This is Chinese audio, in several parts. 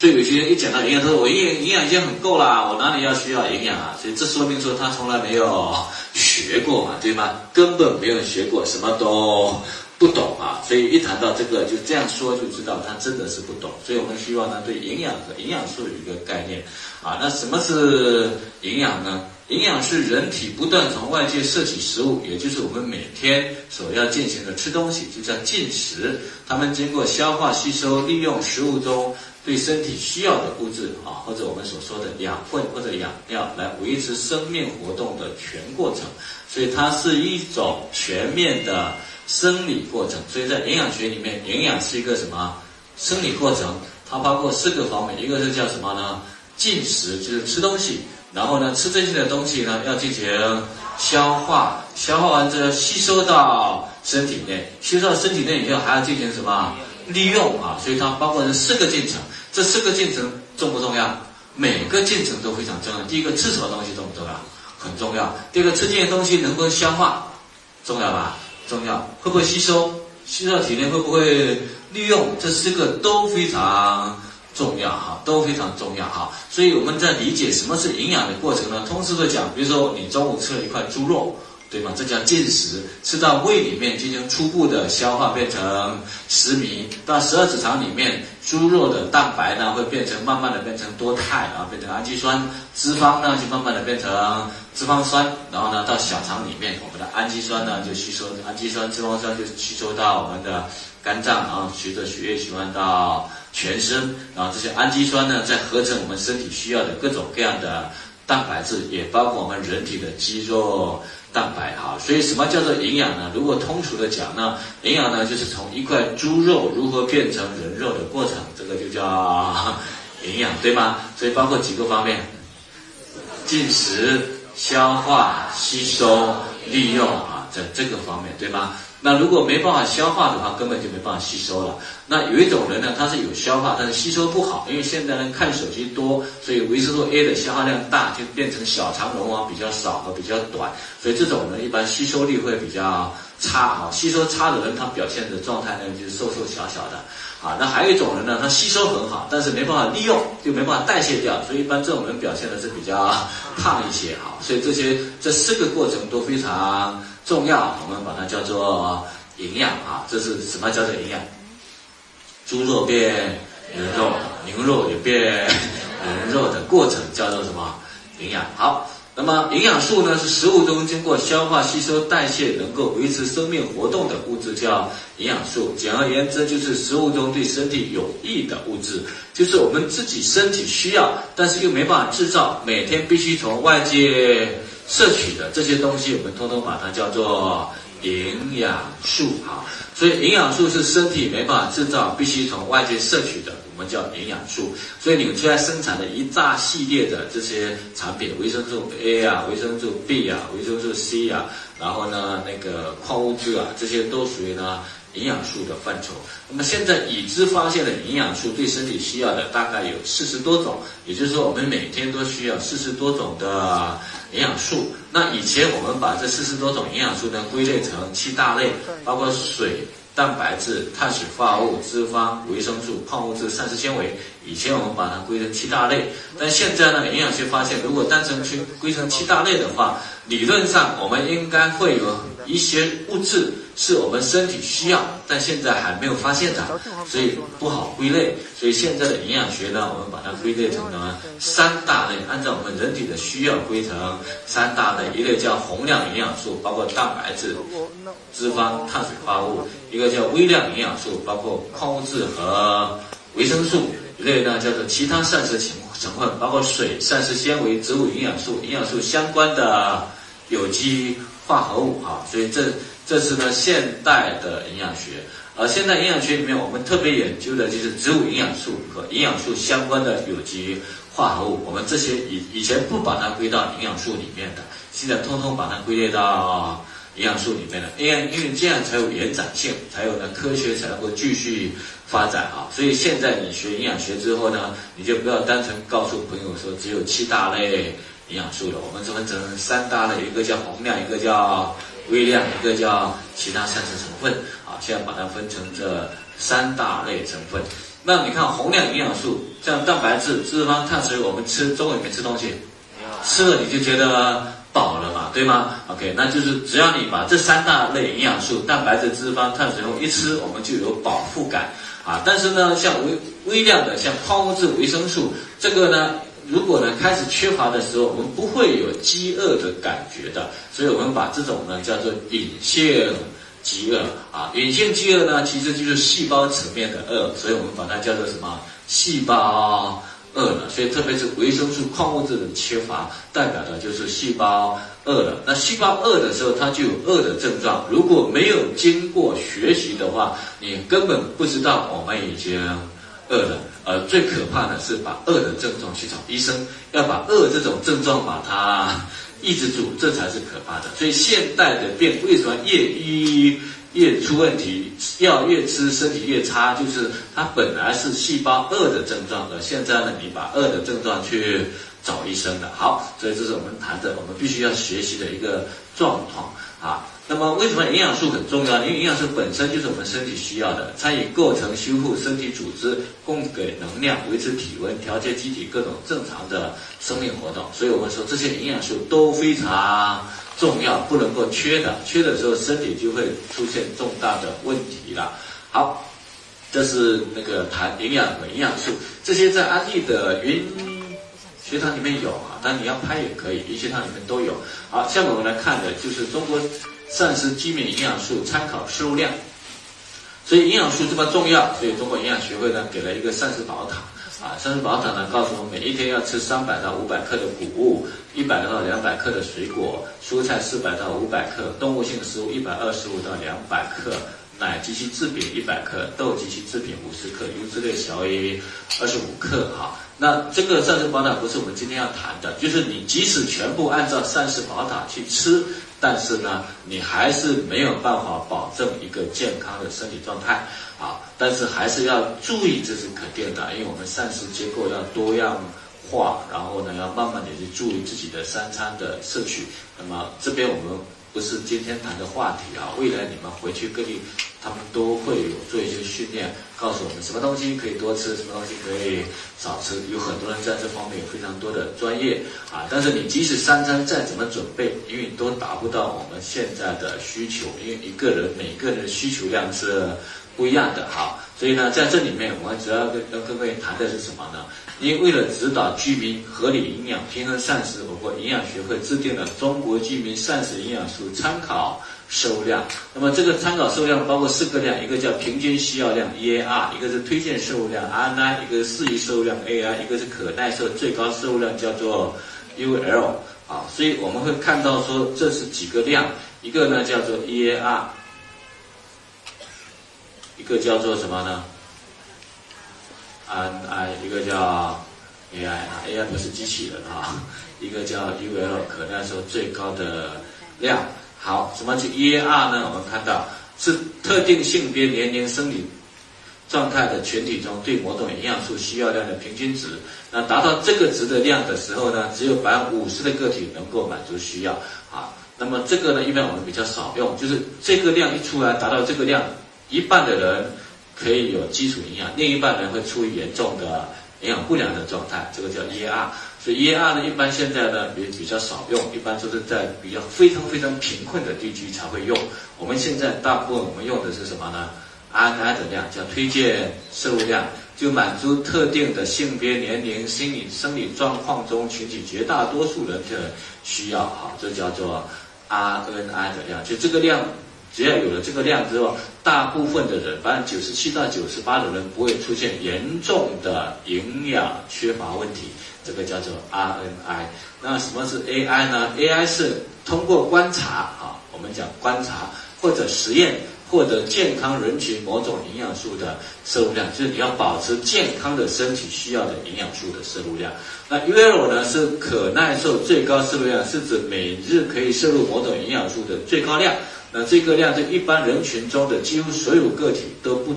所以有些人一讲到营养，他说我营营养已经很够啦，我哪里要需要营养啊？所以这说明说他从来没有学过嘛，对吗？根本没有学过，什么都不懂啊。所以一谈到这个，就这样说就知道他真的是不懂。所以我们希望呢，对营养和营养素有一个概念啊。那什么是营养呢？营养是人体不断从外界摄取食物，也就是我们每天所要进行的吃东西，就叫进食。它们经过消化吸收，利用食物中对身体需要的物质啊，或者我们所说的养分或者养料，来维持生命活动的全过程。所以它是一种全面的生理过程。所以在营养学里面，营养是一个什么生理过程？它包括四个方面，一个是叫什么呢？进食，就是吃东西。然后呢，吃这些的东西呢，要进行消化，消化完之后吸收到身体内，吸收到身体内以后还要进行什么利用啊？所以它包括这四个进程，这四个进程重不重要？每个进程都非常重要。第一个吃什么东西重不重要？很重要。第二个吃这些东西能不能消化？重要吧？重要。会不会吸收？吸收到体内会不会利用？这四个都非常。重要哈，都非常重要哈，所以我们在理解什么是营养的过程呢？通俗的讲，比如说你中午吃了一块猪肉，对吗？这叫进食，吃到胃里面进行初步的消化，变成食糜，到十二指肠里面，猪肉的蛋白呢会变成慢慢的变成多肽，然后变成氨基酸，脂肪呢就慢慢的变成脂肪酸，然后呢到小肠里面，我们的氨基酸呢就吸收氨基酸、脂肪酸就吸收到我们的肝脏，然后随着血液循环到。全身，然后这些氨基酸呢，再合成我们身体需要的各种各样的蛋白质，也包括我们人体的肌肉蛋白哈。所以什么叫做营养呢？如果通俗的讲呢，营养呢就是从一块猪肉如何变成人肉的过程，这个就叫 营养，对吗？所以包括几个方面：进食、消化、吸收、利用啊，在这个方面，对吗？那如果没办法消化的话，根本就没办法吸收了。那有一种人呢，他是有消化，但是吸收不好，因为现在人看手机多，所以维生素 A 的消耗量大，就变成小肠绒毛比较少和比较短，所以这种人一般吸收力会比较差啊。吸收差的人，他表现的状态呢就是瘦瘦小小的啊。那还有一种人呢，他吸收很好，但是没办法利用，就没办法代谢掉，所以一般这种人表现的是比较胖一些啊。所以这些这四个过程都非常。重要，我们把它叫做营养啊，这是什么叫做营养？猪肉变人肉，牛肉也变人肉的过程叫做什么？营养。好，那么营养素呢，是食物中经过消化、吸收、代谢，能够维持生命活动的物质，叫营养素。简而言之，就是食物中对身体有益的物质，就是我们自己身体需要，但是又没办法制造，每天必须从外界。摄取的这些东西，我们通通把它叫做营养素啊。所以营养素是身体没办法制造，必须从外界摄取的，我们叫营养素。所以你们现在生产的一大系列的这些产品，维生素 A 啊，维生素 B 啊，维生素 C 啊，然后呢那个矿物质啊，这些都属于呢。营养素的范畴，那么现在已知发现的营养素对身体需要的大概有四十多种，也就是说我们每天都需要四十多种的营养素。那以前我们把这四十多种营养素呢归类成七大类，包括水、蛋白质、碳水化合物、脂肪、维生素、矿物质、膳食纤维。以前我们把它归成七大类，但现在呢，营养学发现，如果单纯去归成七大类的话，理论上我们应该会有一些物质。是我们身体需要，但现在还没有发现的，所以不好归类。所以现在的营养学呢，我们把它归类成呢三大类，按照我们人体的需要归成三大类。一类叫宏量营养素，包括蛋白质、脂肪、碳水化合物；一个叫微量营养素，包括矿物质和维生素；一类呢叫做其他膳食成成分，包括水、膳食纤维、植物营养素、营养素相关的有机化合物。哈，所以这。这是呢现代的营养学，而现代营养学里面，我们特别研究的就是植物营养素和营养素相关的有机化合物。我们这些以以前不把它归到营养素里面的，现在通通把它归类到营养素里面了。因为因为这样才有延展性，才有呢科学才能够继续发展啊。所以现在你学营养学之后呢，你就不要单纯告诉朋友说只有七大类营养素了。我们是分成三大类，一个叫宏量，一个叫。微量一个叫其他膳食成分，啊，现在把它分成这三大类成分。那你看宏量营养素，像蛋白质、脂肪、碳水，我们吃中午里面吃东西，吃了你就觉得饱了嘛，对吗？OK，那就是只要你把这三大类营养素，蛋白质、脂肪、碳水一吃，我们就有饱腹感啊。但是呢，像微微量的，像矿物质、维生素，这个呢。如果呢开始缺乏的时候，我们不会有饥饿的感觉的，所以我们把这种呢叫做隐性饥饿啊。隐性饥饿呢其实就是细胞层面的饿，所以我们把它叫做什么？细胞饿了。所以特别是维生素、矿物质的缺乏，代表的就是细胞饿了。那细胞饿的时候，它就有饿的症状。如果没有经过学习的话，你根本不知道我们已经。饿了，呃，最可怕的是把饿的症状去找医生，要把饿这种症状把它 抑制住，这才是可怕的。所以现代的病为什么越医越出问题，药越吃身体越差，就是它本来是细胞饿的症状，而现在呢，你把饿的症状去找医生了。好，所以这是我们谈的，我们必须要学习的一个状况啊。那么为什么营养素很重要？因为营养素本身就是我们身体需要的，参与构成、修复身体组织，供给能量，维持体温，调节机体各种正常的生命活动。所以我们说这些营养素都非常重要，不能够缺的。缺的时候，身体就会出现重大的问题了。好，这是那个谈营养和营养素，这些在安利的云学堂里面有啊，但你要拍也可以，云学堂里面都有。好，下面我们来看的就是中国。膳食基本营养素参考摄入量，所以营养素这么重要，所以中国营养学会呢给了一个膳食宝塔。啊，膳食宝塔呢告诉我们每一天要吃三百到五百克的谷物，一百到两百克的水果，蔬菜四百到五百克，动物性食物一百二十五到两百克，奶及其制品一百克，豆及其制品五十克，油脂类小于二十五克哈。那这个膳食宝塔不是我们今天要谈的，就是你即使全部按照膳食宝塔去吃。但是呢，你还是没有办法保证一个健康的身体状态啊！但是还是要注意，这是肯定的，因为我们膳食结构要多样化，然后呢，要慢慢的去注意自己的三餐的摄取。那么这边我们。不是今天谈的话题啊！未来你们回去各地，他们都会有做一些训练，告诉我们什么东西可以多吃，什么东西可以少吃。有很多人在这方面有非常多的专业啊！但是你即使三餐再怎么准备，因为都达不到我们现在的需求，因为一个人每个人的需求量是不一样的哈。所以呢，在这里面，我们主要跟跟各位谈的是什么呢？因为为了指导居民合理营养、平衡膳食，我国营养学会制定了中国居民膳食营养素参考摄入量。那么这个参考摄入量包括四个量，一个叫平均需要量 （EAR），一个是推荐摄入量 （RNI），一个是适宜摄入量 （AI），一个是可耐受最高摄入量叫做 UL。啊，所以我们会看到说这是几个量，一个呢叫做 EAR，一个叫做什么呢？N I 一个叫 A I 啊，A I 不是机器人啊，一个叫 U L 可耐受最高的量。好，什么是 E A R 呢？我们看到是特定性别、年龄、生理状态的群体中对某种营养素需要量的平均值。那达到这个值的量的时候呢，只有百分之五十的个体能够满足需要啊。那么这个呢，一般我们比较少用，就是这个量一出来达到这个量，一半的人。可以有基础营养，另一半人会处于严重的营养不良的状态，这个叫 EAR。所以 EAR 呢，一般现在呢也比较少用，一般都是在比较非常非常贫困的地区才会用。我们现在大部分我们用的是什么呢？RNI 的量叫推荐摄入量，就满足特定的性别、年龄、心理、生理状况中群体绝大多数人的需要，好，这叫做 RNI 的量，就这个量。只要有了这个量之后，大部分的人，百分之九十七到九十八的人不会出现严重的营养缺乏问题。这个叫做 RNI。那什么是 AI 呢？AI 是通过观察啊，我们讲观察或者实验获得健康人群某种营养素的摄入量，就是你要保持健康的身体需要的营养素的摄入量。那 UL 呢是可耐受最高摄入量，是指每日可以摄入某种营养素的最高量。那这个量，在一般人群中的几乎所有个体都不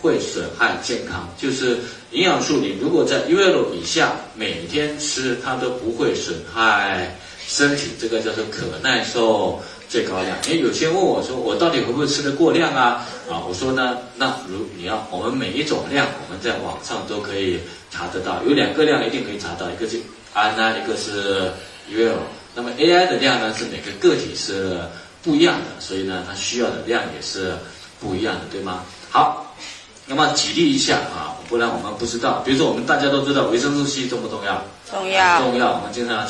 会损害健康。就是营养素，你如果在 UL 以下，每天吃它都不会损害身体。这个叫做可耐受。最高量。因为有些问我说，我到底会不会吃的过量啊？啊，我说呢，那如你要我们每一种量，我们在网上都可以查得到，有两个量一定可以查到，一个是氨啊，一个是 UL。那么 AI 的量呢，是每个个体是不一样的，所以呢，它需要的量也是不一样的，对吗？好，那么举例一下啊，不然我们不知道。比如说，我们大家都知道维生素 C 重不重要？重要。重要，我们经常。